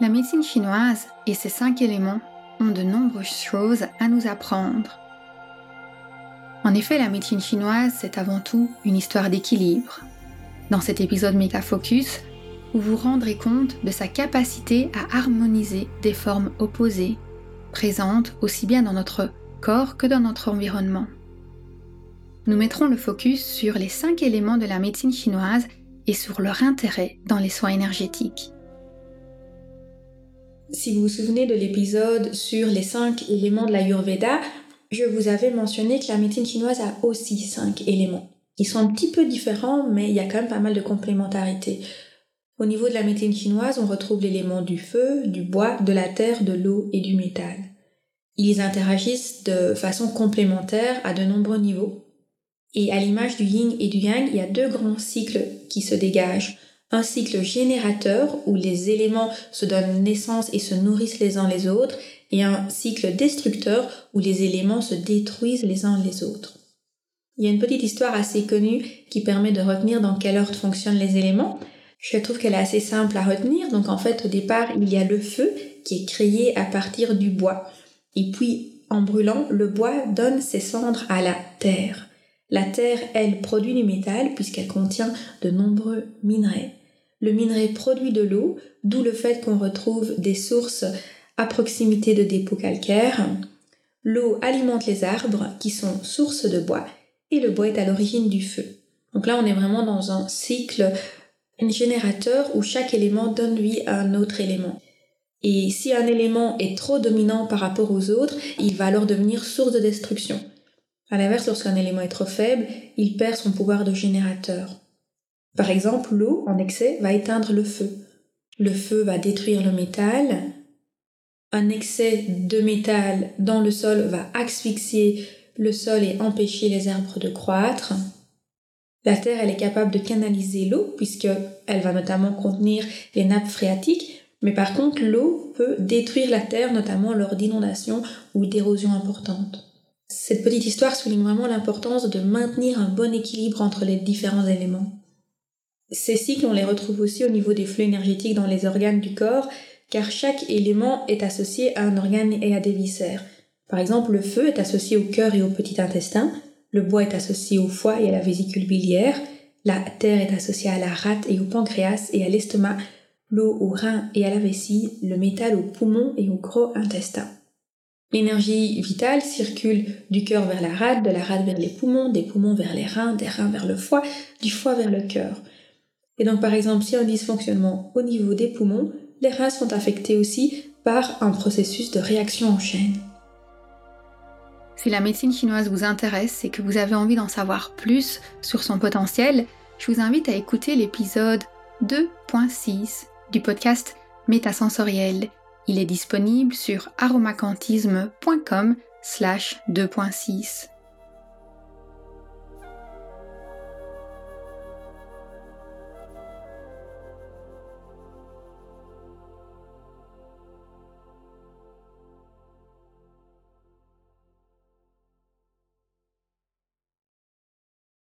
La médecine chinoise et ses cinq éléments ont de nombreuses choses à nous apprendre. En effet, la médecine chinoise, c'est avant tout une histoire d'équilibre. Dans cet épisode Méga Focus, vous vous rendrez compte de sa capacité à harmoniser des formes opposées, présentes aussi bien dans notre corps que dans notre environnement. Nous mettrons le focus sur les cinq éléments de la médecine chinoise et sur leur intérêt dans les soins énergétiques. Si vous vous souvenez de l'épisode sur les cinq éléments de l'Ayurveda, je vous avais mentionné que la médecine chinoise a aussi cinq éléments. Ils sont un petit peu différents, mais il y a quand même pas mal de complémentarité. Au niveau de la médecine chinoise, on retrouve l'élément du feu, du bois, de la terre, de l'eau et du métal. Ils interagissent de façon complémentaire à de nombreux niveaux. Et à l'image du yin et du yang, il y a deux grands cycles qui se dégagent un cycle générateur où les éléments se donnent naissance et se nourrissent les uns les autres, et un cycle destructeur où les éléments se détruisent les uns les autres. Il y a une petite histoire assez connue qui permet de retenir dans quel ordre fonctionnent les éléments. Je trouve qu'elle est assez simple à retenir. Donc en fait, au départ, il y a le feu qui est créé à partir du bois. Et puis, en brûlant, le bois donne ses cendres à la terre. La terre, elle, produit du métal puisqu'elle contient de nombreux minerais. Le minerai produit de l'eau, d'où le fait qu'on retrouve des sources à proximité de dépôts calcaires. L'eau alimente les arbres qui sont sources de bois et le bois est à l'origine du feu. Donc là, on est vraiment dans un cycle générateur où chaque élément donne lui un autre élément. Et si un élément est trop dominant par rapport aux autres, il va alors devenir source de destruction. À l'inverse, lorsqu'un élément est trop faible, il perd son pouvoir de générateur. Par exemple, l'eau en excès va éteindre le feu. Le feu va détruire le métal. Un excès de métal dans le sol va asphyxier le sol et empêcher les arbres de croître. La terre, elle est capable de canaliser l'eau puisqu'elle va notamment contenir les nappes phréatiques, mais par contre, l'eau peut détruire la terre, notamment lors d'inondations ou d'érosions importantes. Cette petite histoire souligne vraiment l'importance de maintenir un bon équilibre entre les différents éléments. Ces cycles, on les retrouve aussi au niveau des flux énergétiques dans les organes du corps, car chaque élément est associé à un organe et à des viscères. Par exemple, le feu est associé au cœur et au petit intestin, le bois est associé au foie et à la vésicule biliaire, la terre est associée à la rate et au pancréas et à l'estomac, l'eau au rein et à la vessie, le métal au poumon et au gros intestin. L'énergie vitale circule du cœur vers la rate, de la rate vers les poumons, des poumons vers les reins, des reins vers le foie, du foie vers le cœur. Et donc par exemple, s'il a un dysfonctionnement au niveau des poumons, les reins sont affectés aussi par un processus de réaction en chaîne. Si la médecine chinoise vous intéresse et que vous avez envie d'en savoir plus sur son potentiel, je vous invite à écouter l'épisode 2.6 du podcast Métasensoriel. Il est disponible sur aromacantisme.com slash 2.6.